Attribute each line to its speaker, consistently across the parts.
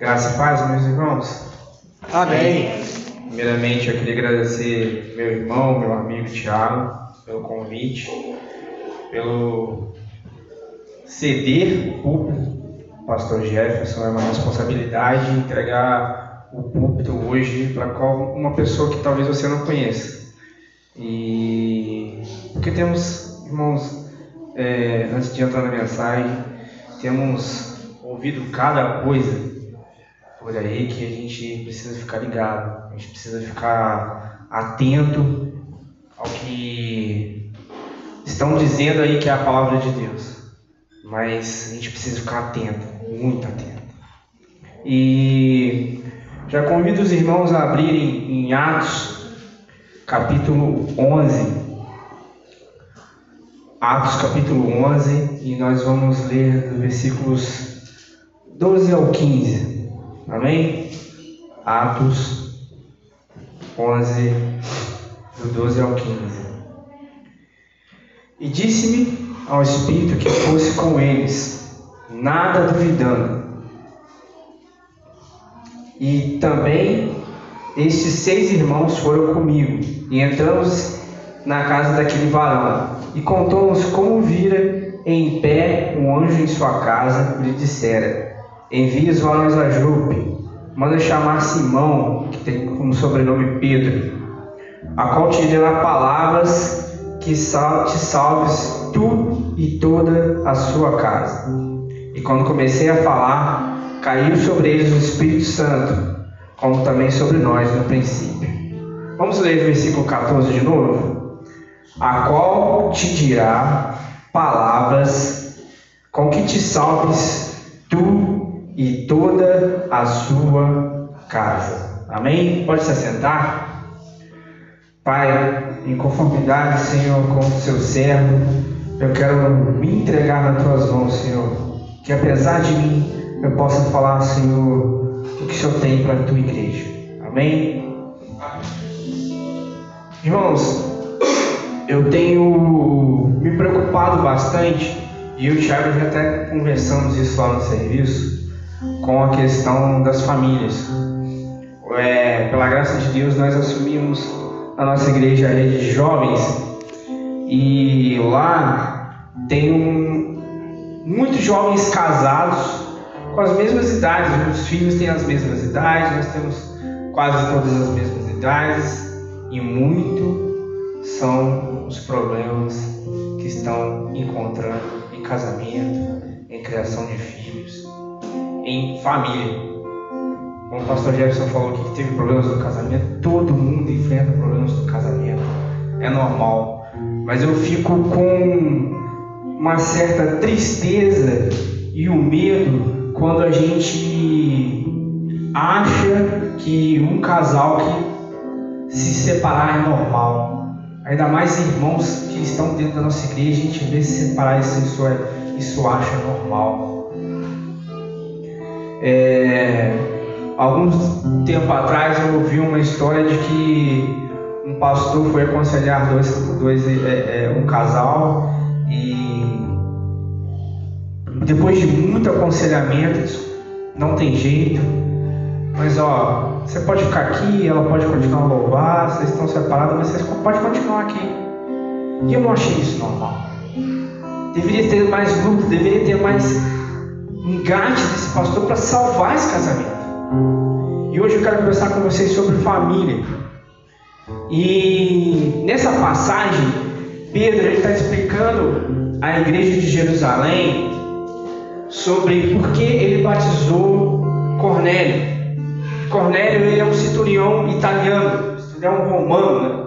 Speaker 1: Graça e paz, meus irmãos.
Speaker 2: Amém.
Speaker 1: Primeiramente, eu queria agradecer meu irmão, meu amigo Tiago, pelo convite, pelo ceder o púlpito. Pastor Jefferson, é uma responsabilidade entregar o púlpito hoje para uma pessoa que talvez você não conheça. E porque temos, irmãos, é, antes de entrar na mensagem, temos ouvido cada coisa por aí que a gente precisa ficar ligado, a gente precisa ficar atento ao que estão dizendo aí que é a palavra de Deus. Mas a gente precisa ficar atento, muito atento. E já convido os irmãos a abrirem em Atos, capítulo 11. Atos capítulo 11, e nós vamos ler dos versículos 12 ao 15. Amém? Atos 11, do 12 ao 15. E disse-me ao Espírito que fosse com eles, nada duvidando. E também estes seis irmãos foram comigo, e entramos na casa daquele varão, e contou-nos como vira em pé um anjo em sua casa, e lhe dissera: envia os varões a Jope, manda chamar Simão, que tem como sobrenome Pedro, a qual te dirá palavras que te salves tu e toda a sua casa. E quando comecei a falar, caiu sobre eles o Espírito Santo, como também sobre nós no princípio. Vamos ler o versículo 14 de novo? A qual te dirá palavras com que te salves tu e toda a sua casa. Amém? Pode se assentar. Pai, em conformidade, Senhor, com o seu servo, eu quero me entregar nas tuas mãos, Senhor. Que apesar de mim, eu possa falar, Senhor, o que o Senhor tem para a tua igreja. Amém? Irmãos, eu tenho me preocupado bastante, e eu e o Thiago já até conversamos isso lá no serviço, com a questão das famílias. É, pela graça de Deus, nós assumimos a nossa igreja a rede de jovens e lá tem um, muitos jovens casados com as mesmas idades. Os filhos têm as mesmas idades, nós temos quase todas as mesmas idades e muito são os problemas que estão encontrando em casamento, em criação de filhos em família. Como o pastor Jefferson falou que teve problemas no casamento, todo mundo enfrenta problemas no casamento. É normal. Mas eu fico com uma certa tristeza e o medo quando a gente acha que um casal que se separar é normal. Ainda mais irmãos que estão dentro da nossa igreja, a gente vê se separar isso, isso, é, isso acha normal. É, alguns tempo atrás eu ouvi uma história de que um pastor foi aconselhar dois, dois é, é, um casal e depois de muito aconselhamento, não tem jeito, mas ó, você pode ficar aqui, ela pode continuar a louvar, vocês estão separados, mas vocês podem continuar aqui. E eu não achei isso normal. Deveria ter mais luta, deveria ter mais engate desse pastor para salvar esse casamento. E hoje eu quero conversar com vocês sobre família. E nessa passagem, Pedro está explicando à igreja de Jerusalém sobre por que ele batizou Cornélio. Cornélio ele é um centurião italiano, é um romano. Né?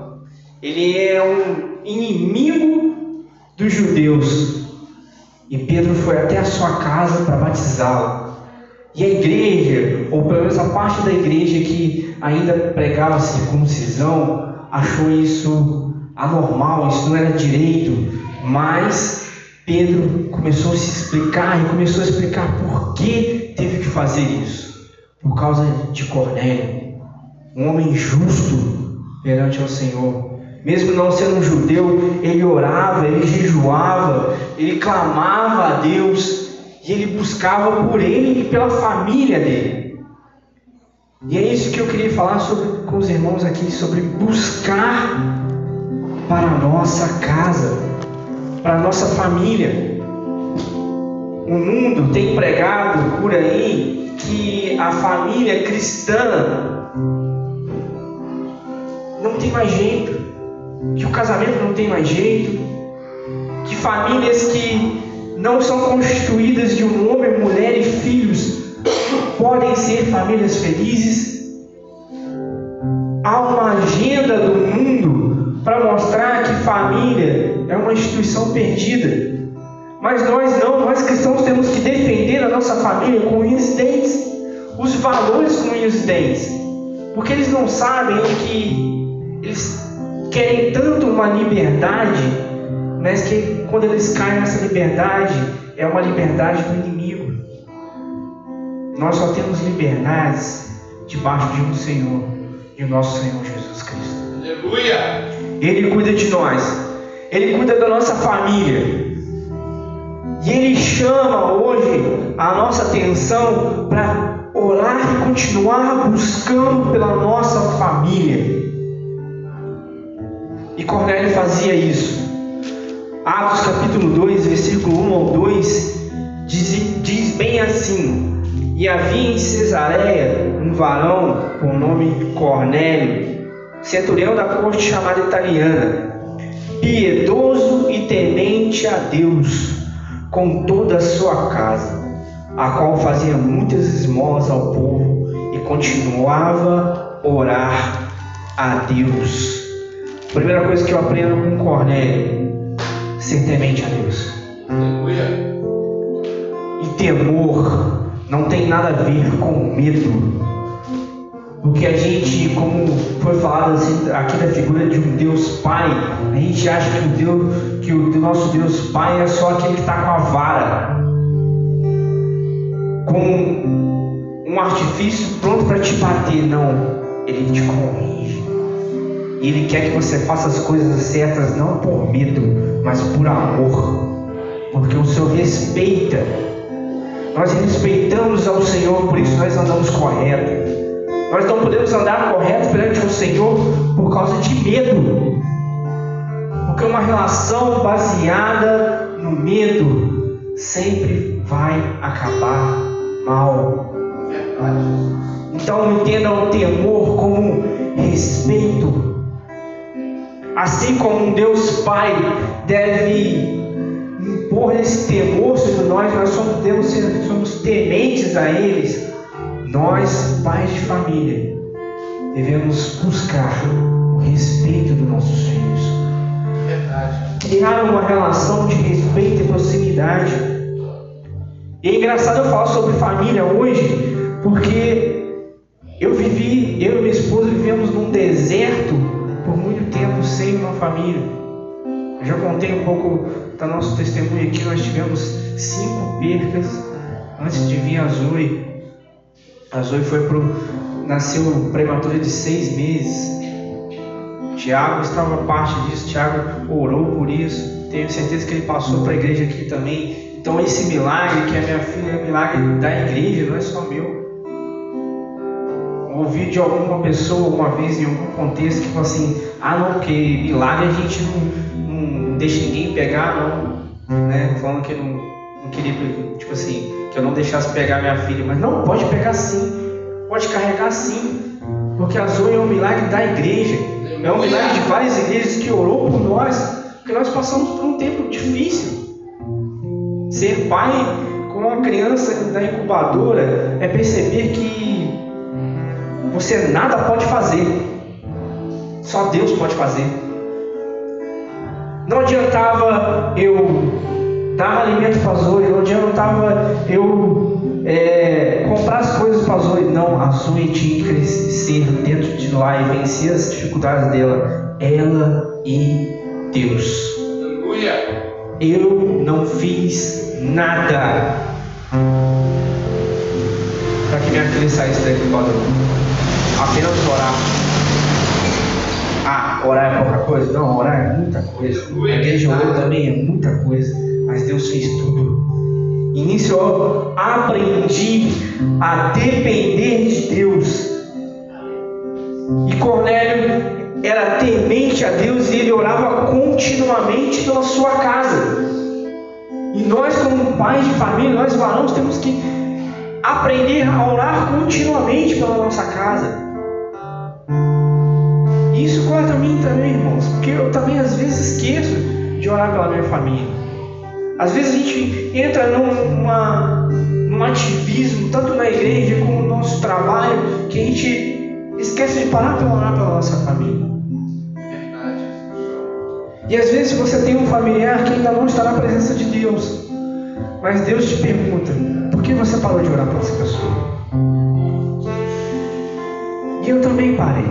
Speaker 1: Ele é um inimigo dos judeus. E Pedro foi até a sua casa para batizá-lo. E a igreja, ou pelo menos a parte da igreja que ainda pregava circuncisão, achou isso anormal, isso não era direito. Mas Pedro começou a se explicar e começou a explicar por que teve que fazer isso. Por causa de Cornélio, um homem justo perante o Senhor mesmo não sendo um judeu, ele orava, ele jejuava, ele clamava a Deus e ele buscava por ele e pela família dele. E é isso que eu queria falar sobre, com os irmãos aqui, sobre buscar para a nossa casa, para a nossa família. O mundo tem pregado por aí que a família cristã não tem mais jeito, que o casamento não tem mais jeito, que famílias que não são constituídas de um homem, mulher e filhos podem ser famílias felizes. Há uma agenda do mundo para mostrar que família é uma instituição perdida. Mas nós não, nós cristãos temos que defender a nossa família com unhas e dentes, os valores com unhas e dentes, porque eles não sabem que eles querem tanto uma liberdade, mas que quando eles caem nessa liberdade, é uma liberdade do inimigo. Nós só temos liberdades debaixo de um Senhor, de nosso Senhor Jesus Cristo.
Speaker 2: Aleluia!
Speaker 1: Ele cuida de nós, Ele cuida da nossa família. E Ele chama hoje a nossa atenção para orar e continuar buscando pela nossa família. E Cornélio fazia isso. Atos capítulo 2, versículo 1 ao 2, diz, diz bem assim: e havia em Cesareia um varão com nome Cornélio, centurião da corte chamada italiana, piedoso e temente a Deus, com toda a sua casa, a qual fazia muitas esmolas ao povo e continuava a orar a Deus. Primeira coisa que eu aprendo com Cornélio, ser temente a Deus. E temor não tem nada a ver com medo. Porque a gente, como foi falado assim, aqui da figura de um Deus Pai, a gente acha que o Deus, que o nosso Deus Pai é só aquele que está com a vara, com um artifício pronto para te bater. Não, ele te corrige. Ele quer que você faça as coisas certas não por medo, mas por amor. Porque o Senhor respeita nós respeitamos ao Senhor, por isso nós andamos correto. Nós não podemos andar correto perante o Senhor por causa de medo. Porque uma relação baseada no medo sempre vai acabar mal. Então entenda o temor como respeito. Assim como um Deus Pai deve impor esse temor sobre nós, nós somos, Deus, somos tementes a eles, nós, pais de família, devemos buscar o respeito dos nossos filhos.
Speaker 2: Verdade.
Speaker 1: Criar uma relação de respeito e proximidade. E é engraçado eu falar sobre família hoje, porque eu vivi, eu e minha esposa vivemos num deserto por muito tempo sem uma família. Eu já contei um pouco da nosso testemunho aqui, nós tivemos cinco percas antes de vir a Zoe. A Zoe foi pro, nasceu prematura de seis meses. Tiago estava parte disso, Tiago orou por isso. Tenho certeza que ele passou para a igreja aqui também. Então esse milagre que é minha filha é milagre da igreja, não é só meu. Ouvi de alguma pessoa uma vez em algum contexto que falou assim, ah não, porque milagre a gente não, não deixa ninguém pegar, não. Né? Falando que não, não queria, tipo assim, que eu não deixasse pegar minha filha. Mas não, pode pegar sim. Pode carregar sim. Porque a Zoe é um milagre da igreja. É um milagre de várias igrejas que orou por nós. Porque nós passamos por um tempo difícil. Ser pai com uma criança da incubadora é perceber que você nada pode fazer. Só Deus pode fazer. Não adiantava eu dar alimento para Zoe, não adiantava eu é, comprar as coisas para Zoe. Não, a Zoe tinha que crescer dentro de lá e vencer as dificuldades dela. Ela e Deus.
Speaker 2: Aleluia.
Speaker 1: Eu não fiz nada para que minha filha saísse daqui do Apenas orar. Ah, orar é pouca coisa? Não, orar é muita coisa. A igreja orou também é muita coisa. Mas Deus fez tudo. Eu aprendi a depender de Deus E Cornélio era temente a Deus e ele orava continuamente pela sua casa. E nós, como pais de família, nós varões, temos que aprender a orar continuamente pela nossa casa. E isso corta a mim também, irmãos, porque eu também às vezes esqueço de orar pela minha família. Às vezes a gente entra numa, num ativismo, tanto na igreja como no nosso trabalho, que a gente esquece de parar para orar pela nossa família.
Speaker 2: Verdade.
Speaker 1: E às vezes você tem um familiar que ainda não está na presença de Deus, mas Deus te pergunta: por que você parou de orar por essa pessoa? E eu também parei.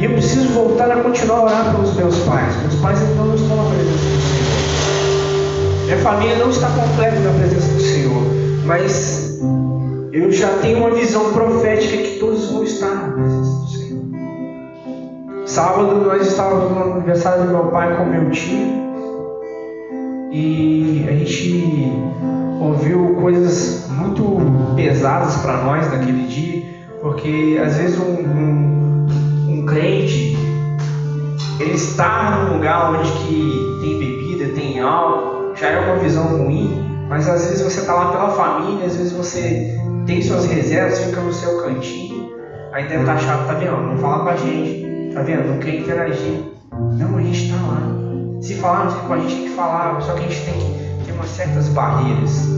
Speaker 1: E eu preciso voltar a continuar a orar pelos meus pais. Meus pais ainda não estão na presença do Senhor. Minha família não está completa na presença do Senhor. Mas eu já tenho uma visão profética que todos vão estar na presença do Senhor. Sábado nós estávamos no aniversário do meu pai com meu tio. E a gente ouviu coisas muito pesadas para nós naquele dia, porque às vezes um, um, um crente ele está num lugar onde que tem bebida, tem álcool, já é uma visão ruim, mas às vezes você está lá pela família, às vezes você tem suas reservas, fica no seu cantinho, aí deve estar chato, tá vendo? Não fala com a gente, tá vendo? Não quer interagir. Não, a gente está lá. Se falarmos com a gente tem que falar, só que a gente tem que ter umas certas barreiras.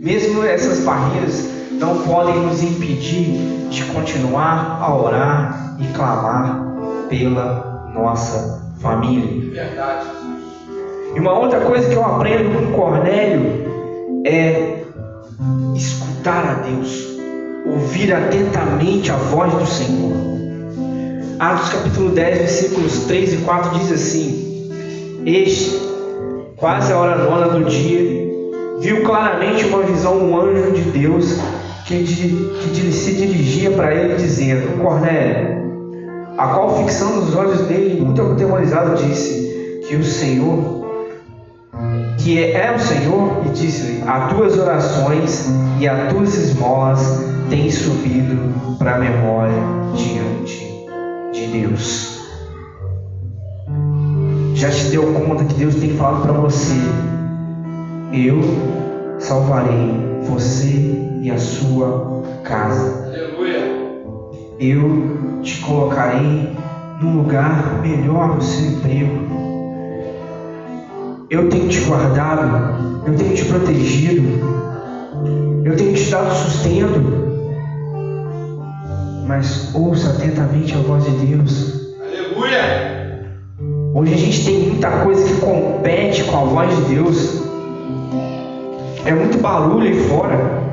Speaker 1: Mesmo essas barreiras não podem nos impedir de continuar a orar e clamar pela nossa família.
Speaker 2: Verdade.
Speaker 1: E uma outra coisa que eu aprendo com Cornélio é escutar a Deus, ouvir atentamente a voz do Senhor. Atos capítulo 10, versículos 3 e 4 diz assim: Este, quase a hora nona do dia, viu claramente uma visão, um anjo de Deus que, que se dirigia para ele, dizendo: Cornélio, a qual, fixando os olhos dele, muito atemorizado, disse: Que o Senhor, que é o Senhor, e disse-lhe: As tuas orações e as tuas esmolas têm subido para a memória diante de Deus. Já te deu conta que Deus tem falado para você: Eu salvarei você e a sua casa.
Speaker 2: Aleluia.
Speaker 1: Eu te colocarei num lugar melhor no seu emprego. Eu tenho te guardado, eu tenho te protegido, eu tenho te dado sustento. Mas ouça atentamente a voz de Deus.
Speaker 2: Aleluia.
Speaker 1: Hoje a gente tem muita coisa que compete com a voz de Deus. É muito barulho aí fora.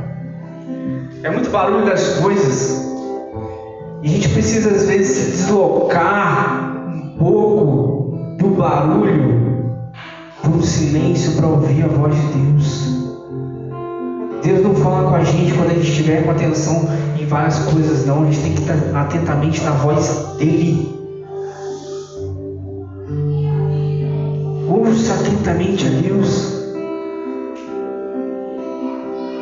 Speaker 1: É muito barulho das coisas. E a gente precisa às vezes se deslocar um pouco do barulho para silêncio para ouvir a voz de Deus. Deus não fala com a gente quando a gente estiver com atenção em várias coisas, não. A gente tem que estar atentamente na voz dele. Ouça atentamente a Deus.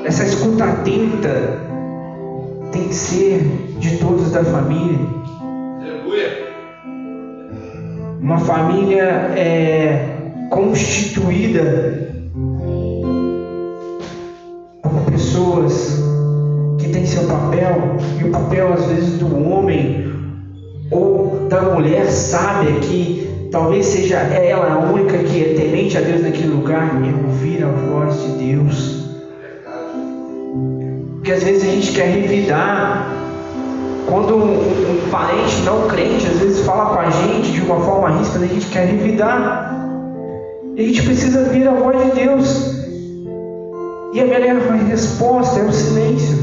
Speaker 1: Essa escuta atenta tem que ser de todos da família.
Speaker 2: Aleluia.
Speaker 1: Uma família é constituída por pessoas que têm seu papel, e o papel às vezes do homem ou da mulher sábia que talvez seja ela a única que é temente a Deus naquele lugar, é ouvir a voz de Deus. Porque às vezes a gente quer revidar. Quando um, um, parente não crente às vezes fala com a gente de uma forma ríspida, a gente quer revidar. E a gente precisa ouvir a voz de Deus. E a melhor resposta é o silêncio.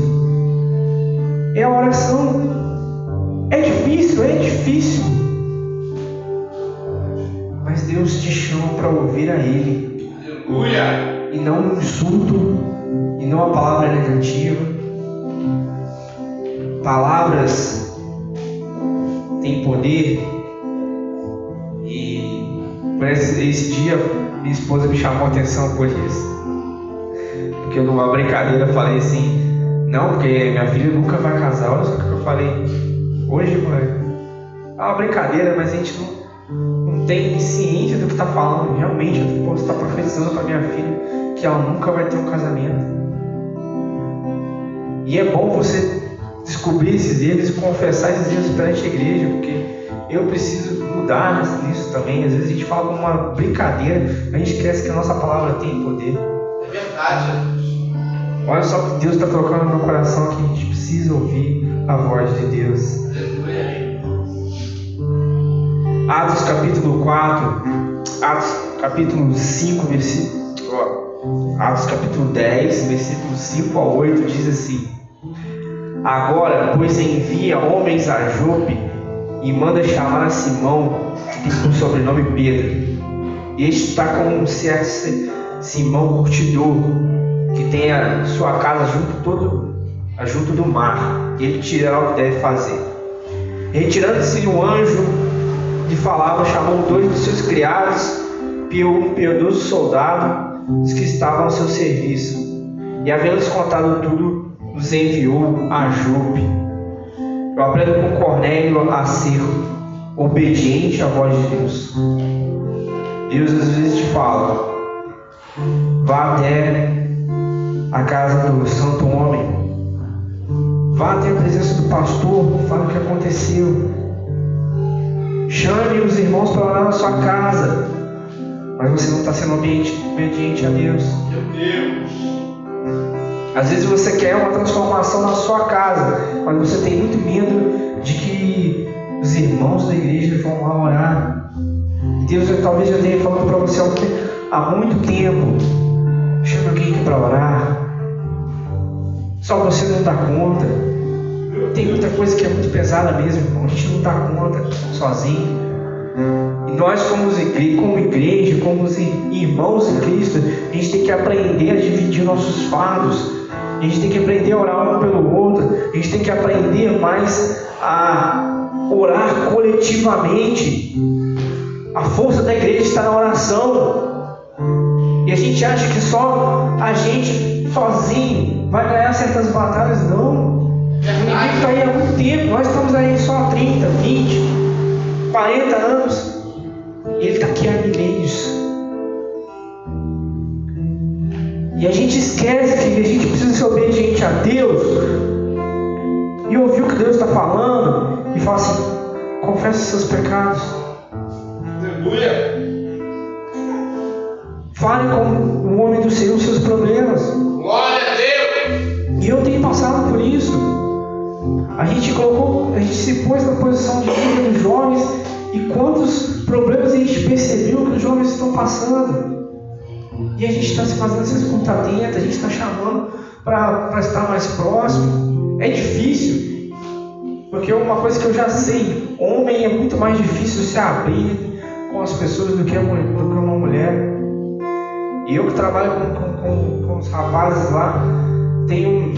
Speaker 1: É a oração. É difícil, é difícil. Mas Deus te chama para ouvir a Ele.
Speaker 2: Aleluia.
Speaker 1: E não um insulto, e não a palavra negativa. Palavras têm poder. E por esse, esse dia minha esposa me chamou a atenção por isso. Porque numa brincadeira eu falei assim, Não, porque minha filha nunca vai casar. Olha o que eu falei. Hoje, mãe. É uma brincadeira, mas a gente não, não tem ciência do que está falando. Realmente, eu posso estar profetizando para minha filha que ela nunca vai ter um casamento. E é bom você descobrir esses erros e confessar esses erros perante a igreja, porque eu preciso mudar nisso também. Às vezes a gente fala como uma brincadeira, a gente esquece que a nossa palavra tem poder.
Speaker 2: É verdade, Jesus.
Speaker 1: Olha só que Deus está colocando no meu coração que a gente precisa ouvir a voz de Deus. Atos capítulo 4, Atos capítulo 5, versículo. Atos capítulo 10, versículo 5 a 8 diz assim: Agora, pois envia homens a Jope e manda chamar a Simão, que tem por sobrenome Pedro. Este está com um certo Si- Simão curtidor, que tem a sua casa junto, todo, junto do mar. Ele te dirá o que deve fazer. Retirando-se um anjo lhe falava, chamou dois dos seus criados, um piedoso soldado, os que estavam ao seu serviço. E havendo-lhes contado tudo, os enviou a Jope. Eu aprendo com Cornélio a ser obediente à voz de Deus. Deus às vezes te fala, vá até a casa do santo homem, vá até a presença do pastor, fale o que aconteceu. Chame os irmãos para orar na sua casa, mas você não está sendo obediente, obediente a Deus.
Speaker 2: Meu Deus.
Speaker 1: Às vezes você quer uma transformação na sua casa, mas você tem muito medo de que os irmãos da igreja vão lá orar. E Deus talvez já tenha falado para você há muito tempo. Chama alguém aqui para orar. Só você não dá conta. Tem muita coisa que é muito pesada mesmo, irmão. A gente não dá conta sozinho. E nós, como igreja, como, igreja, como os irmãos em Cristo, a gente tem que aprender a dividir nossos fardos. A gente tem que aprender a orar um pelo outro. A gente tem que aprender mais a orar coletivamente. A força da igreja está na oração. E a gente acha que só a gente sozinho vai ganhar certas batalhas. Não. O está aí há muito tempo. Nós estamos aí só há 30, E a gente esquece que a gente precisa ser obediente a Deus e ouvir o que Deus está falando e falar assim: confessa seus pecados.
Speaker 2: Aleluia.
Speaker 1: Fale com o homem do Senhor os seus problemas.
Speaker 2: Glória a Deus.
Speaker 1: E eu tenho passado por isso. A gente colocou, a gente se pôs na posição de vida dos jovens e quantos problemas a gente percebeu que os jovens estão passando. E a gente está se fazendo essa escuta atenta, a gente está chamando para estar mais próximo. É difícil, porque uma coisa que eu já sei, homem é muito mais difícil se abrir com as pessoas do que, a do que uma mulher. E eu que trabalho com, com, com, com os rapazes lá, tenho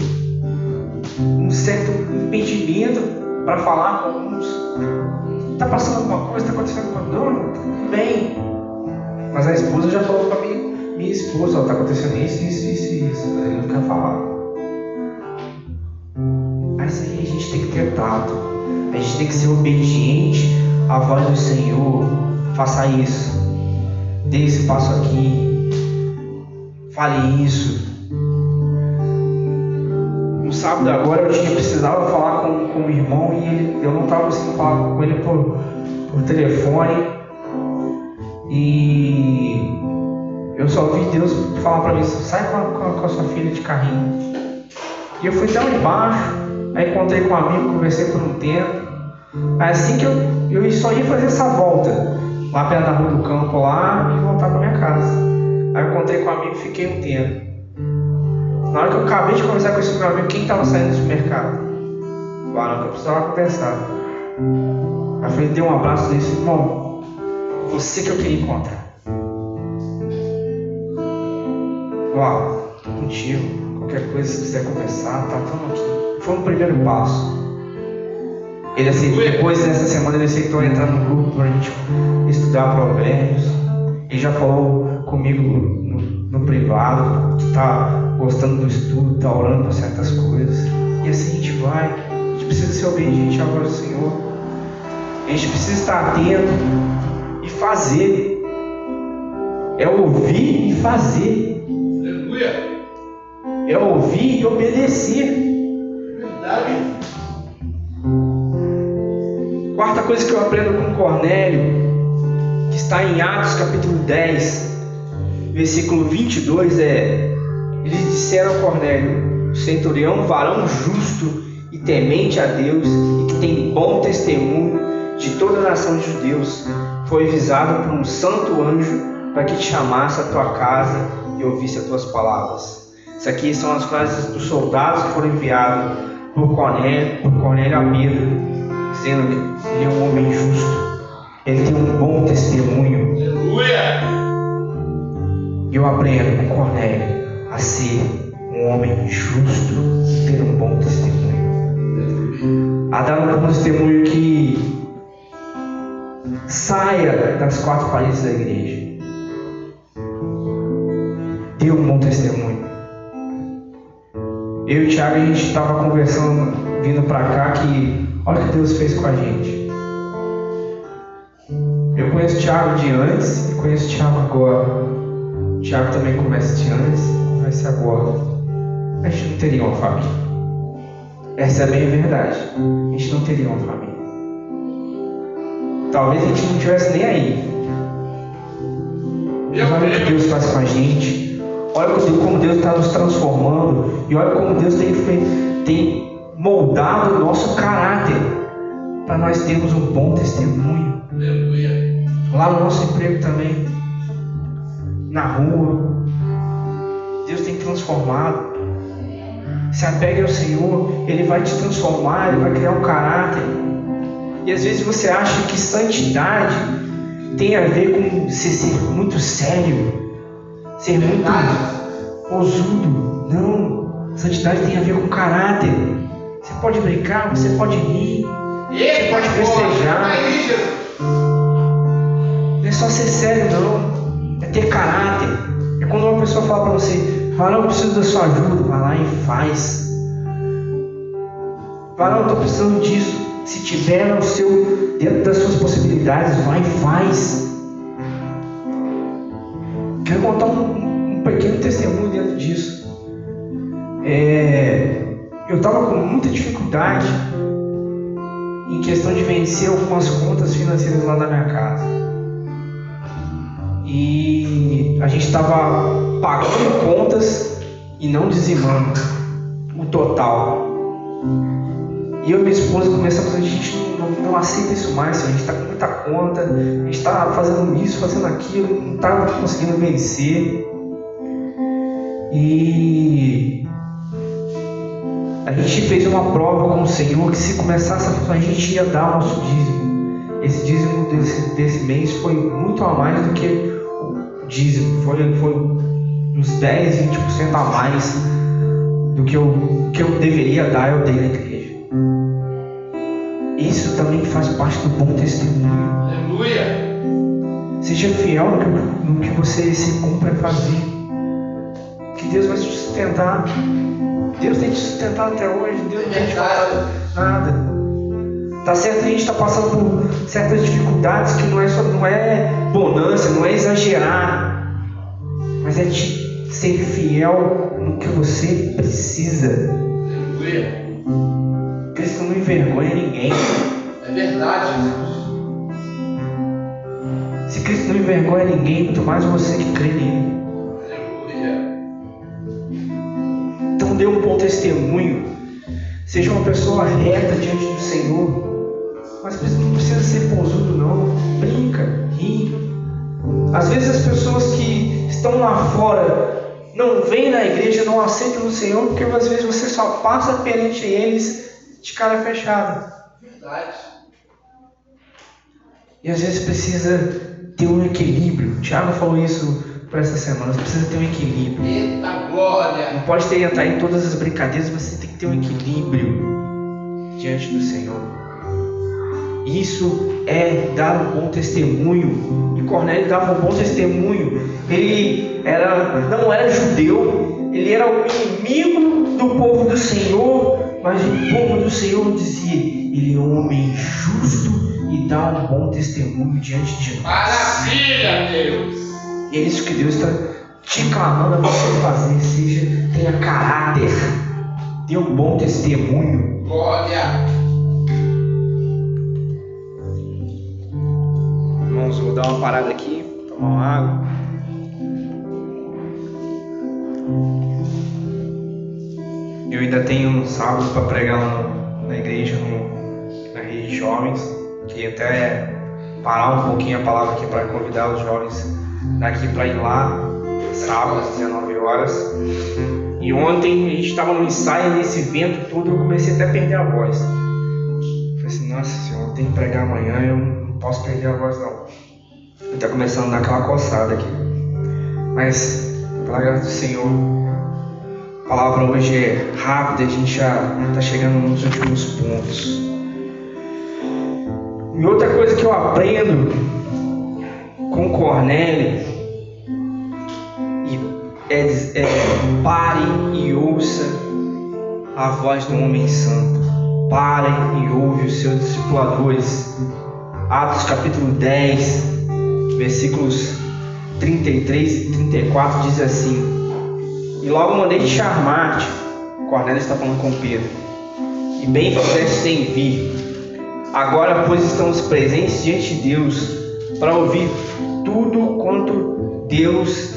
Speaker 1: um, um certo impedimento para falar com uns. Está passando alguma coisa? Está acontecendo alguma coisa? Tudo bem. Mas a esposa já falou para mim, minha esposa, está acontecendo isso, isso, isso, isso. Ele não quer falar. Mas aí a gente tem que ter tato. A gente tem que ser obediente à voz do Senhor. Faça isso. Dê esse passo aqui. Fale isso. No sábado agora eu tinha precisava falar com, com o irmão e ele, eu não estava conseguindo falar com ele por, por telefone. E eu só ouvi Deus falar para mim, sai com a, com, a, sua filha de carrinho. E eu fui lá embaixo, aí encontrei com um amigo, conversei por um tempo. Aí assim que eu, eu só ia fazer essa volta, lá perto da rua do campo lá, e voltar para minha casa. Aí eu encontrei com um amigo e fiquei um tempo. Na hora que eu acabei de conversar com esse meu amigo, quem estava saindo do supermercado? Falaram que eu precisava conversar. Aí eu falei, dei um abraço e disse, irmão, você que eu queria encontrar. Tô contigo. Qualquer coisa, se quiser conversar, tá tudo aqui. Foi um primeiro passo. Ele aceitou, depois nessa semana ele aceitou entrar no grupo para a gente estudar provérbios. Ele já falou comigo no, no privado, tu tá gostando do estudo, tá orando por certas coisas. E assim a gente vai. A gente precisa ser obediente à voz do Senhor. A gente precisa estar atento e fazer. É ouvir e fazer.
Speaker 2: Aleluia.
Speaker 1: É ouvir e obedecer.
Speaker 2: Verdade.
Speaker 1: Quarta coisa que eu aprendo com Cornélio, que está em Atos capítulo 10, versículo 22, é: Eles disseram a Cornélio, o centurião, varão justo e temente a Deus, e que tem bom testemunho de toda a nação de judeus, foi avisado por um santo anjo para que te chamasse à tua casa e ouvisse as tuas palavras. Isso aqui são as frases dos soldados que foram enviados por Cornélio, por Cornélio a Pedro, dizendo que ele é um homem justo, ele tem um bom testemunho.
Speaker 2: Aleluia.
Speaker 1: E eu aprendo com Cornélio a ser um homem justo e ter um bom testemunho. A dar um bom testemunho que saia das quatro paredes da igreja. Dê um bom testemunho. Eu e o Thiago, a gente estava conversando, vindo para cá, que olha o que Deus fez com a gente. Eu conheço o Thiago de antes e conheço o Thiago agora. O Thiago também conhece de antes conhece agora. A gente não teria uma família. Essa é bem a verdade. A gente não teria uma família. Talvez a gente não tivesse nem aí. Mas olha o que. Deus faz com a gente. Olha como Deus está nos transformando. E olha como Deus tem, tem moldado o nosso caráter. Para nós termos um bom testemunho.
Speaker 2: Aleluia.
Speaker 1: Lá no nosso emprego também. Na rua. Deus tem transformado. Se apegue ao Senhor, Ele vai te transformar, Ele vai criar um caráter. E às vezes você acha que santidade tem a ver com ser muito sério, ser muito osudo. Não. Santidade tem a ver com caráter. Você pode brincar, você pode rir.
Speaker 2: Eita,
Speaker 1: pode festejar. Não é só ser sério, não. É ter caráter. É quando uma pessoa fala pra você, fala, eu preciso da sua ajuda, vai lá e faz. Fala, eu tô precisando disso. Se tiver no seu, dentro das suas possibilidades, vai e faz. Quero contar um, um pequeno testemunho dentro disso. É, eu estava com muita dificuldade em questão de vencer algumas contas financeiras lá da minha casa. E a gente estava pagando contas e não dizimando o total. E eu e minha esposa começamos a gente não, não, aceita isso mais, senhor. a gente está com muita conta, a gente está fazendo isso, fazendo aquilo, não está conseguindo vencer. E a gente fez uma prova com o Senhor que se começasse a a gente ia dar o nosso dízimo. Esse dízimo desse, desse mês foi muito a mais do que o dízimo, foi, foi uns 10, 20% a mais do que eu, que eu deveria dar, eu dei na igreja. Isso também faz parte do bom testemunho.
Speaker 2: Aleluia.
Speaker 1: Seja fiel no que, você se cumpre a fazer. Que Deus vai te sustentar. Deus tem te sustentado até hoje. Deus não tem te nada. Tá certo que a gente está passando por certas dificuldades que não é, só, não é bonança, não é exagerar. Mas é te ser fiel no que você precisa.
Speaker 2: Aleluia.
Speaker 1: Cristo não envergonha ninguém.
Speaker 2: É verdade, Jesus.
Speaker 1: Se Cristo não envergonha ninguém, muito mais você que crê nele.
Speaker 2: Aleluia.
Speaker 1: Então dê um bom testemunho. Seja uma pessoa reta diante do Senhor. Mas não precisa ser pousudo não. Brinca, ri. Às vezes as pessoas que estão lá fora não vêm na igreja, não aceitam o Senhor, porque às vezes você só passa perante eles de cara fechada.
Speaker 2: Verdade.
Speaker 1: E às vezes precisa ter um equilíbrio. O Thiago falou isso para essa semana. Você precisa ter um equilíbrio.
Speaker 2: Eita glória.
Speaker 1: Não pode ter entrar em todas as brincadeiras, mas você tem que ter um equilíbrio diante do Senhor. Isso é dar um bom testemunho. E Cornélio dava um bom testemunho. Ele era, não era judeu, ele era o inimigo do povo do Senhor, mas o povo do Senhor dizia: ele é um homem justo e dá um bom testemunho diante de nós.
Speaker 2: Maravilha, Deus.
Speaker 1: E é isso que Deus está te clamando a você fazer, seja, tenha caráter, dê um bom testemunho.
Speaker 2: Glória.
Speaker 1: Irmãos, vou dar uma parada aqui, tomar uma água. Eu ainda tenho um sábado para pregar no- na igreja, no- na rede de jovens. Queria até parar um pouquinho a palavra aqui para convidar os jovens daqui para ir lá, sábado às 19 horas. E ontem a gente estava no ensaio, nesse vento todo, eu comecei até a perder a voz. Falei assim, nossa senhora, tenho que pregar amanhã, eu não posso perder a voz não. Está começando a dar aquela coçada aqui. Mas, pela graça do Senhor, palavra hoje é rápida, a gente já está chegando nos últimos pontos. E outra coisa que eu aprendo com Cornélio é, é pare e ouça a voz do homem santo. Pare e ouve os seus discipuladores. Atos capítulo 10, versículos 33 e 34 diz assim: E logo mandei te chamar-te. Cornélio está falando com Pedro. E bem fizeste em vir. Agora, pois, estamos presentes diante de Deus para ouvir tudo quanto Deus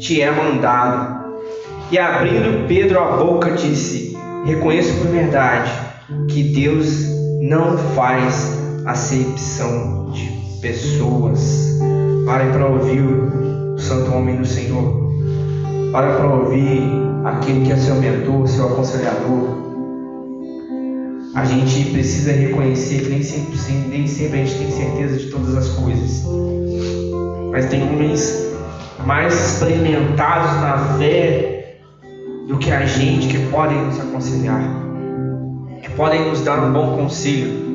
Speaker 1: te é mandado. E abrindo Pedro a boca, disse: Reconheço por verdade que Deus não faz acepção de pessoas. Pare para ouvir o santo homem do Senhor. Pare para ouvir aquele que é seu mentor, seu aconselhador. A gente precisa reconhecer que nem sempre, nem sempre a gente tem certeza de todas as coisas. Mas tem homens mais experimentados na fé do que a gente que podem nos aconselhar, que podem nos dar um bom conselho.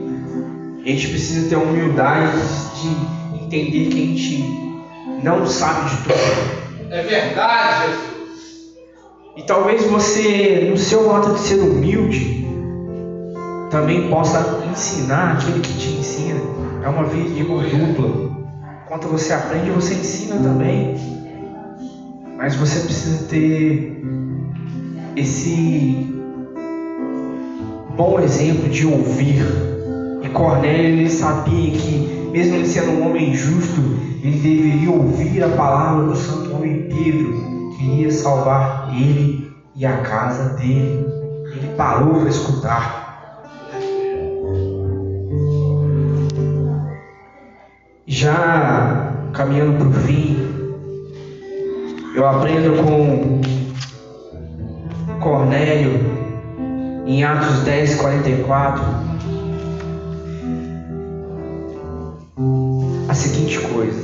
Speaker 1: A gente precisa ter a humildade de entender que a gente não sabe de tudo.
Speaker 2: É verdade, Jesus.
Speaker 1: E talvez você, no seu ato de ser humilde, também possa ensinar aquele que te ensina. É uma via de mão dupla. Enquanto você aprende, você ensina também. Mas você precisa ter esse bom exemplo de ouvir. E Cornélio ele sabia que, mesmo ele sendo um homem justo, ele deveria ouvir a palavra do santo homem Pedro, que iria salvar ele e a casa dele. Ele parou para escutar. Já caminhando para o fim, eu aprendo com Cornélio em Atos 10, 44 a seguinte coisa.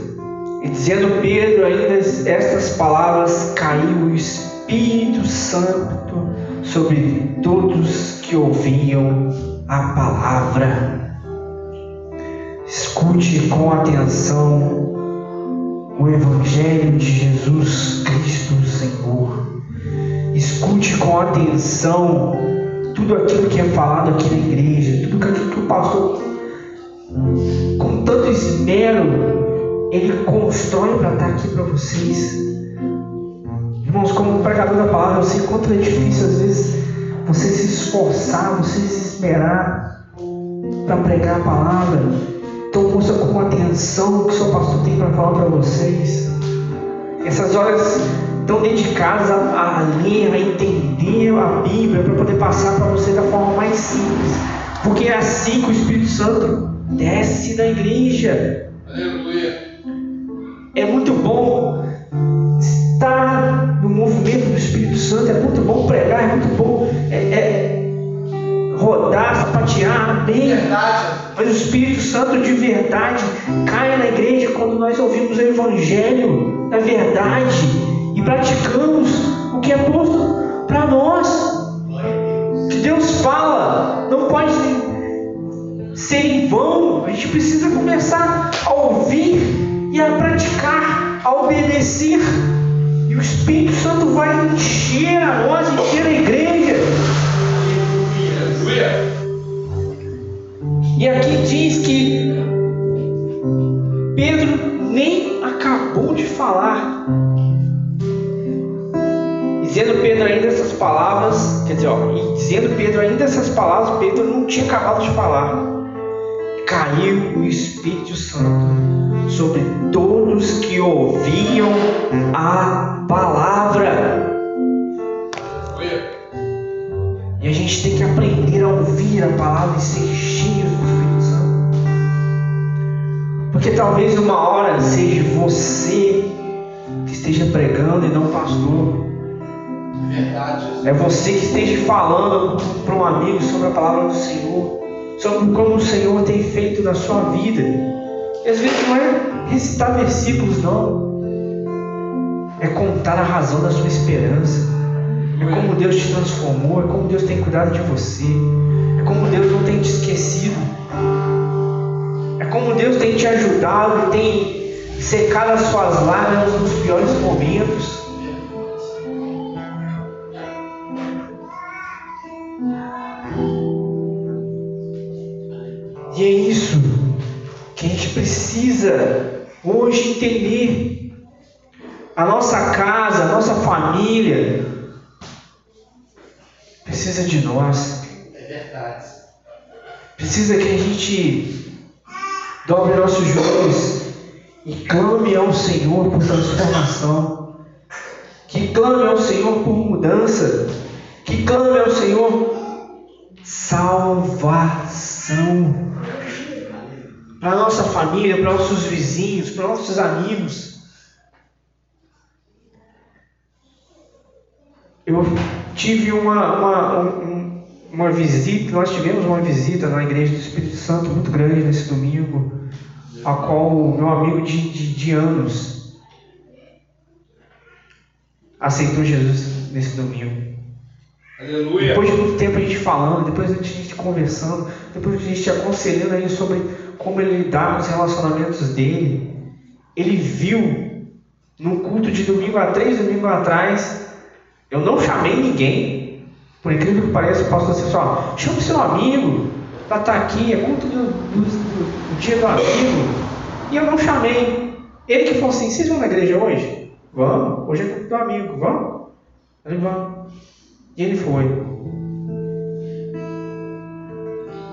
Speaker 1: E dizendo Pedro ainda estas palavras, caiu o Espírito Santo sobre todos que ouviam a palavra. Escute com atenção o Evangelho de Jesus Cristo, Senhor. Escute com atenção tudo aquilo que é falado aqui na igreja, tudo aquilo que o pastor, com tanto esmero, ele constrói para estar aqui para vocês. Irmãos, como pregador da palavra, eu sei quanto é difícil às vezes você se esforçar, você se esmerar para pregar a palavra. Então ouça com atenção o que o seu pastor tem para falar para vocês. Essas horas tão dedicadas a, a ler, a entender a Bíblia, para poder passar para você da forma mais simples. Porque é assim que o Espírito Santo desce na igreja.
Speaker 2: Aleluia.
Speaker 1: É muito bom estar no movimento do Espírito Santo, é muito bom pregar, é muito bom é, é, rodar, sapatear, amém. Mas o Espírito Santo de verdade cai na igreja quando nós ouvimos o Evangelho da verdade e praticamos o que é posto para nós. Que Deus fala, não pode ser em vão. A gente precisa começar a ouvir e a praticar, a obedecer. E o Espírito Santo vai encher a nós, encher a igreja. E aqui diz que Pedro nem acabou de falar. Dizendo Pedro ainda essas palavras, quer dizer, ó, e dizendo Pedro ainda essas palavras, Pedro não tinha acabado de falar. Caiu o Espírito Santo sobre todos que ouviam a palavra. E a gente tem que aprender a ouvir a palavra e ser cheio do Espírito Santo. Porque talvez uma hora seja você que esteja pregando e não pastor.
Speaker 2: Verdade, Jesus.
Speaker 1: É você que esteja falando para um amigo sobre a palavra do Senhor, sobre como o Senhor tem feito na sua vida. E às vezes não é recitar versículos, não. É contar a razão da sua esperança. É como Deus te transformou, é como Deus tem cuidado de você. É como Deus não tem te esquecido. É como Deus tem te ajudado tem secado as suas lágrimas nos piores momentos. Precisa hoje entender. A nossa casa, a nossa família precisa de nós.
Speaker 2: É verdade.
Speaker 1: Precisa que a gente dobre nossos joelhos e clame ao Senhor por transformação. Que clame ao Senhor por mudança. Que clame ao Senhor salvação. Para nossa família, para nossos vizinhos, para nossos amigos. Eu tive uma, uma, um- uma visita, nós tivemos uma visita na Igreja do Espírito Santo muito grande nesse domingo, a qual o meu amigo de, de, de anos aceitou Jesus nesse domingo.
Speaker 2: Aleluia.
Speaker 1: Depois de muito tempo a gente falando, depois a gente conversando, depois a gente aconselhando ele sobre como ele lidar com os relacionamentos dele, ele viu no culto de domingo a três domingos atrás, eu não chamei ninguém, por incrível que pareça, o pastor disse assim, ó, chama seu amigo para estar aqui, é culto do, do- do- dia do amigo, e eu não chamei. Ele que falou assim, vocês vão na igreja hoje? Vamos, hoje é culto do amigo, vamos? Falei, vamos. E ele foi.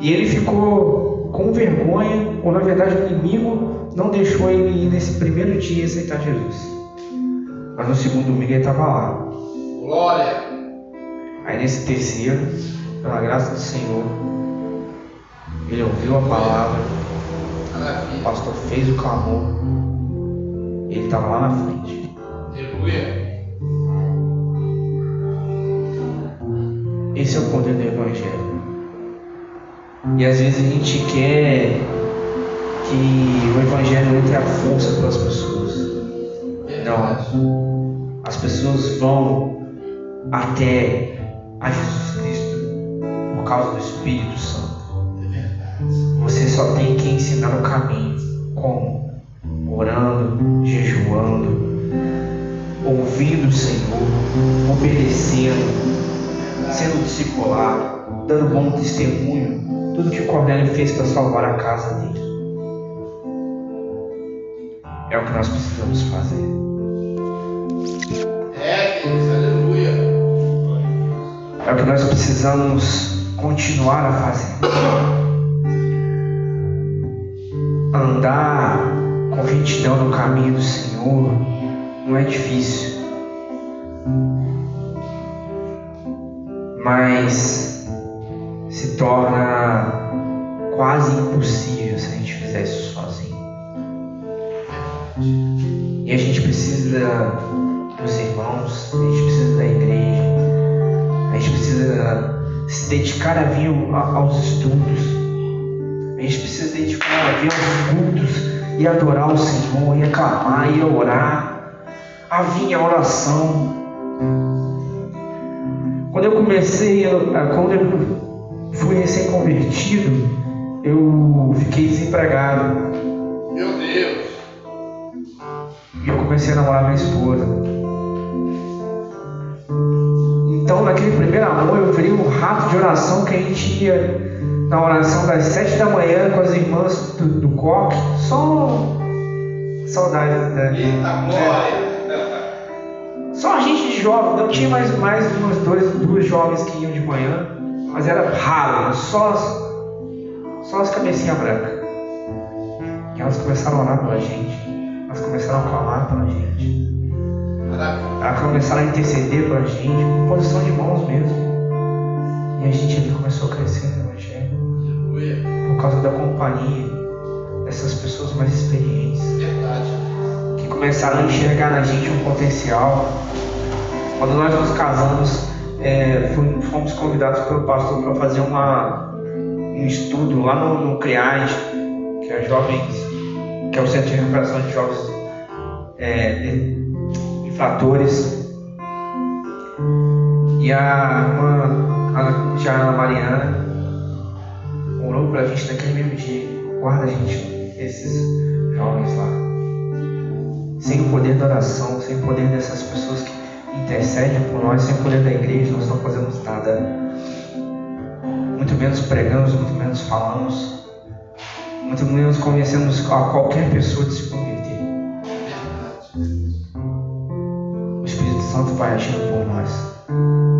Speaker 1: E ele ficou com vergonha, ou na verdade o inimigo não deixou ele ir nesse primeiro dia aceitar Jesus. Mas no segundo domingo ele estava lá.
Speaker 2: Glória.
Speaker 1: Aí nesse terceiro, pela graça do Senhor, ele ouviu a palavra, o pastor fez o clamor, ele estava lá na frente.
Speaker 2: Aleluia.
Speaker 1: Esse é o poder do Evangelho. E às vezes a gente quer que o Evangelho entre a força para as pessoas.
Speaker 2: Verdade.
Speaker 1: As pessoas vão até a Jesus Cristo por causa do Espírito Santo. Você só tem que ensinar o caminho. Como? Orando, jejuando, ouvindo o Senhor, obedecendo, sendo discipulado, dando bom testemunho. Tudo que Cornélio fez para salvar a casa dele. É o que nós precisamos fazer.
Speaker 2: É, Deus. Aleluia.
Speaker 1: É o que nós precisamos continuar a fazer. Andar com retidão no caminho do Senhor não é difícil. Mas torna quase impossível se a gente fizer isso sozinho. E a gente precisa dos irmãos, a gente precisa da igreja, a gente precisa se dedicar a vir a- aos estudos, a gente precisa se dedicar a vir aos cultos e adorar o Senhor, e aclamar, e orar, a vir à oração. Quando eu comecei, quando eu fui recém-convertido, eu fiquei desempregado.
Speaker 2: Meu Deus.
Speaker 1: E eu comecei a namorar minha esposa. Então, naquele primeiro amor, eu virei um rato de oração que a gente ia na oração das sete da manhã com as irmãs do, do coque. Só saudades da.
Speaker 2: Eita glória.
Speaker 1: Só a gente de jovem, não tinha mais, mais umas dois, duas jovens que iam de manhã, mas era raro, só as, só as cabecinhas brancas. E elas começaram a orar pela gente, elas começaram a clamar pela gente, elas começaram a interceder pela gente, com posição de mãos mesmo. E a gente ali começou a crescer no Evangelho, por causa da companhia dessas pessoas mais experientes. Que começaram a enxergar na gente um potencial. Quando nós nos casamos, é, fomos convidados pelo pastor para fazer uma, um estudo lá no, no CRIAD, que é jovens, que é o Centro de Recuperação de Jovens é, de- Infratores. E a irmã a tia Ana Mariana orou pra gente naquele mesmo dia. Guarda a gente, esses jovens lá sem o poder da oração, sem o poder dessas pessoas que intercedem por nós, sem poder da igreja, nós não fazemos nada. Muito menos pregamos, muito menos falamos, muito menos convencemos a qualquer pessoa de se converter. O Espírito Santo vai agindo por nós,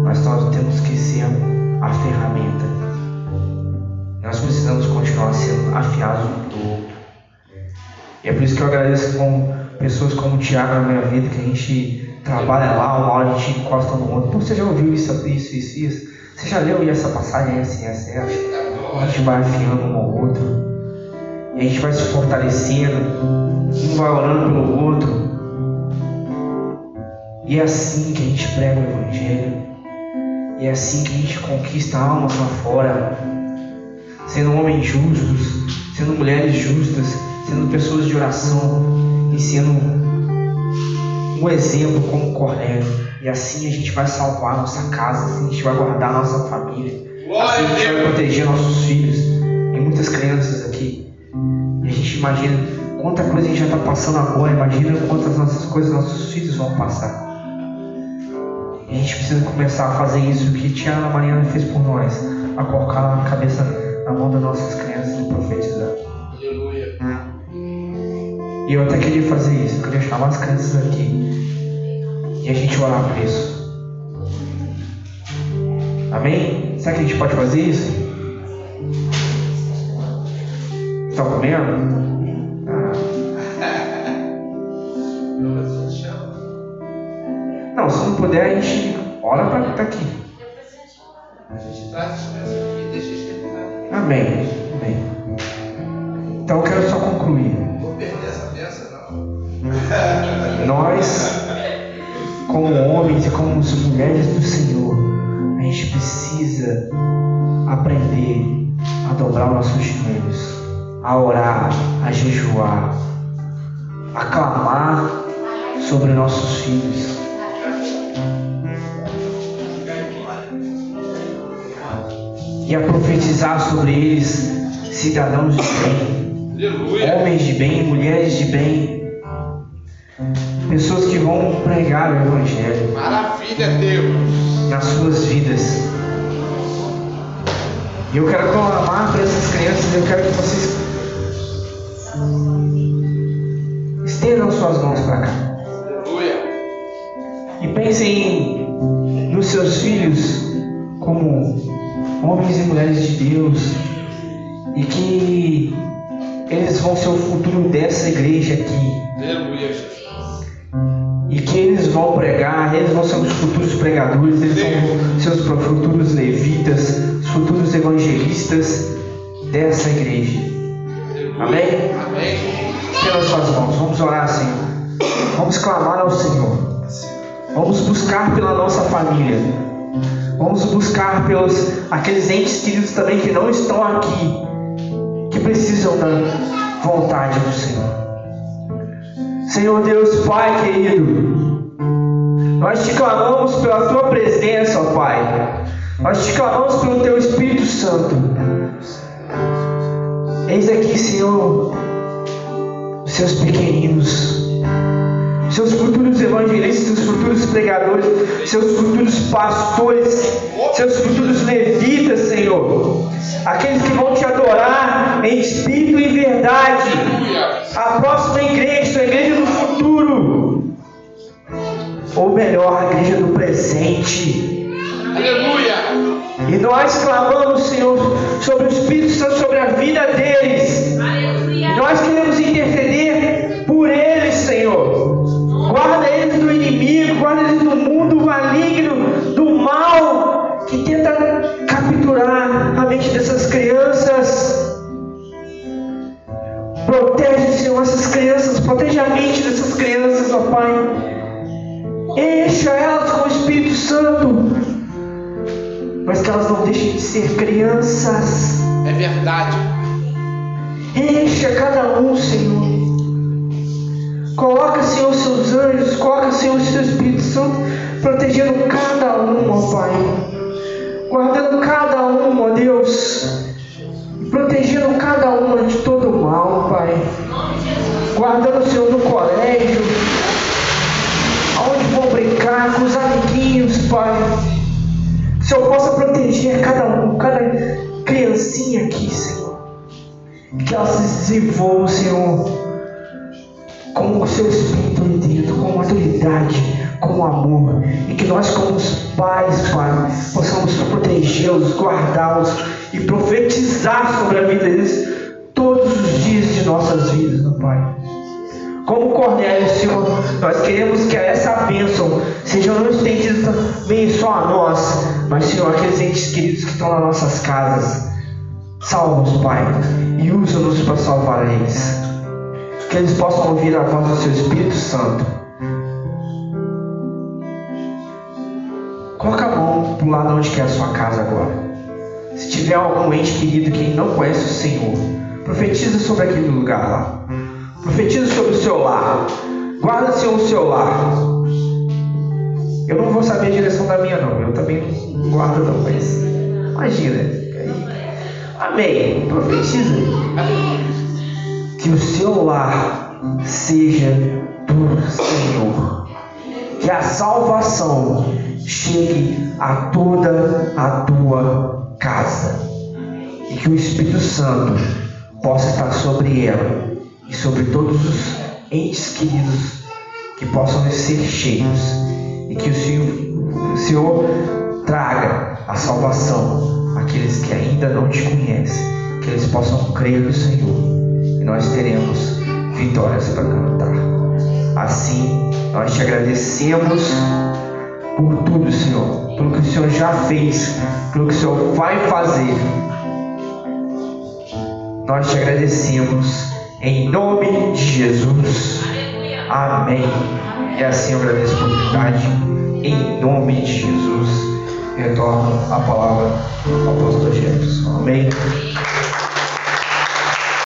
Speaker 1: mas nós temos que ser a ferramenta. Nós precisamos continuar sendo afiados um do outro. E é por isso que eu agradeço com pessoas como o Tiago na minha vida, que a gente trabalha lá, uma hora a gente encosta no outro. Pô, você já ouviu isso, isso, isso, isso? Você já leu essa passagem, essa, essa, essa?
Speaker 2: Eita
Speaker 1: A
Speaker 2: glória.
Speaker 1: gente vai afiando um ao outro. E a gente vai se fortalecendo. Um vai orando pelo outro. E é assim que a gente prega o Evangelho. E é assim que a gente conquista almas lá fora. Sendo homens justos, sendo mulheres justas, sendo pessoas de oração e sendo um exemplo como Cornélio. E assim a gente vai salvar nossa casa, assim a gente vai guardar nossa família. Assim a gente vai proteger nossos filhos. Tem muitas crianças aqui. E a gente imagina quanta coisa a gente já está passando agora. Imagina quantas nossas coisas nossos filhos vão passar. E a gente precisa começar a fazer isso que tia Ana Mariana fez por nós. A colocar a cabeça na mão das nossas crianças e profetizar. E eu até queria fazer isso. Eu queria chamar as crianças aqui. E a gente orar por isso. Amém? Será que a gente pode fazer isso? Estão comendo? Ah, não, se não puder, a gente ora para estar aqui.
Speaker 2: A gente traz as crianças aqui e deixa eles terminarem.
Speaker 1: Amém. Amém. Então eu quero só concluir. Nós, como homens e como mulheres do Senhor, a gente precisa aprender a dobrar os nossos joelhos, a orar, a jejuar, a clamar sobre nossos filhos. E a profetizar sobre eles cidadãos de bem, homens de bem, mulheres de bem, pessoas que vão pregar o Evangelho
Speaker 2: Maravilha, Deus.
Speaker 1: nas suas vidas. E eu quero clamar para essas crianças, eu quero que vocês estendam suas mãos para cá
Speaker 2: Aleluia.
Speaker 1: e pensem nos seus filhos como homens e mulheres de Deus e que eles vão ser o futuro dessa igreja aqui.
Speaker 2: Aleluia, Jesus.
Speaker 1: E que eles vão pregar, eles vão ser os futuros pregadores, eles vão ser os futuros levitas, os futuros evangelistas dessa igreja. Amém?
Speaker 2: Amém.
Speaker 1: Estenda suas mãos, vamos orar, Senhor. Vamos clamar ao Senhor. Vamos buscar pela nossa família. Vamos buscar pelos aqueles entes queridos também que não estão aqui, que precisam da vontade do Senhor. Senhor Deus, Pai querido, nós te clamamos pela tua presença, ó Pai. Nós te clamamos pelo teu Espírito Santo. Eis aqui, Senhor, os seus pequeninos, seus futuros evangelistas, seus futuros pregadores, seus futuros pastores, seus futuros levitas, Senhor. Aqueles que vão te adorar em espírito e verdade. A próxima igreja, a igreja do futuro. Ou melhor, a igreja do presente.
Speaker 2: Aleluia.
Speaker 1: E nós clamamos, Senhor, sobre o Espírito Santo, sobre a vida deles. E nós queremos interceder por eles, Senhor. Guarda eles do inimigo, guarda eles do mundo maligno, do mal que tenta capturar a mente dessas crianças. Protege, Senhor, essas crianças, protege a mente dessas crianças, ó Pai. Encha elas com o Espírito Santo, mas que elas não deixem de ser crianças.
Speaker 2: É verdade.
Speaker 1: Encha cada um, Senhor. Coloca, Senhor, os seus anjos, coloca, Senhor, o seu Espírito Santo, protegendo cada um, ó Pai. Guardando cada um, ó Deus. Protegendo cada uma de todo mal, Pai. Guardando Senhor no colégio, aonde vão brincar, com os amiguinhos, Pai. Que o Senhor possa proteger cada um, cada criancinha aqui, Senhor. Que ela se desenvolva, Senhor com o seu espírito dentro, com maturidade, com amor, e que nós, como os pais, Pai, possamos protegê-los, guardá-los e profetizar sobre a vida deles todos os dias de nossas vidas, meu Pai. Como Cornélio, Senhor, nós queremos que essa bênção seja não estendida também só a nós, mas, Senhor, aqueles entes queridos que estão nas nossas casas. Salva-os, Pai, e usa-nos para salvar eles que eles possam ouvir a voz do seu Espírito Santo. Coloca a mão do lado onde quer a sua casa agora. Se tiver algum ente querido que não conhece o Senhor, profetiza sobre aquele lugar lá. Profetiza sobre o seu lar. Guarda, Senhor, o seu lar. Eu não vou saber a direção da minha, não. Eu também não guardo, não, mas imagina. Amém. Profetiza que o seu lar seja do Senhor. Que a salvação chegue a toda a tua casa. E que o Espírito Santo possa estar sobre ela e sobre todos os entes queridos que possam ser cheios. E que o Senhor, o Senhor traga a salvação àqueles que ainda não te conhecem. Que eles possam crer no Senhor nós teremos vitórias para cantar. Assim, nós te agradecemos por tudo, Senhor, pelo que o Senhor já fez, pelo que o Senhor vai fazer. Nós te agradecemos em nome de Jesus. Amém. E assim eu agradeço a oportunidade. Em nome de Jesus. Retorno a palavra ao apóstolo Jefferson. Amém.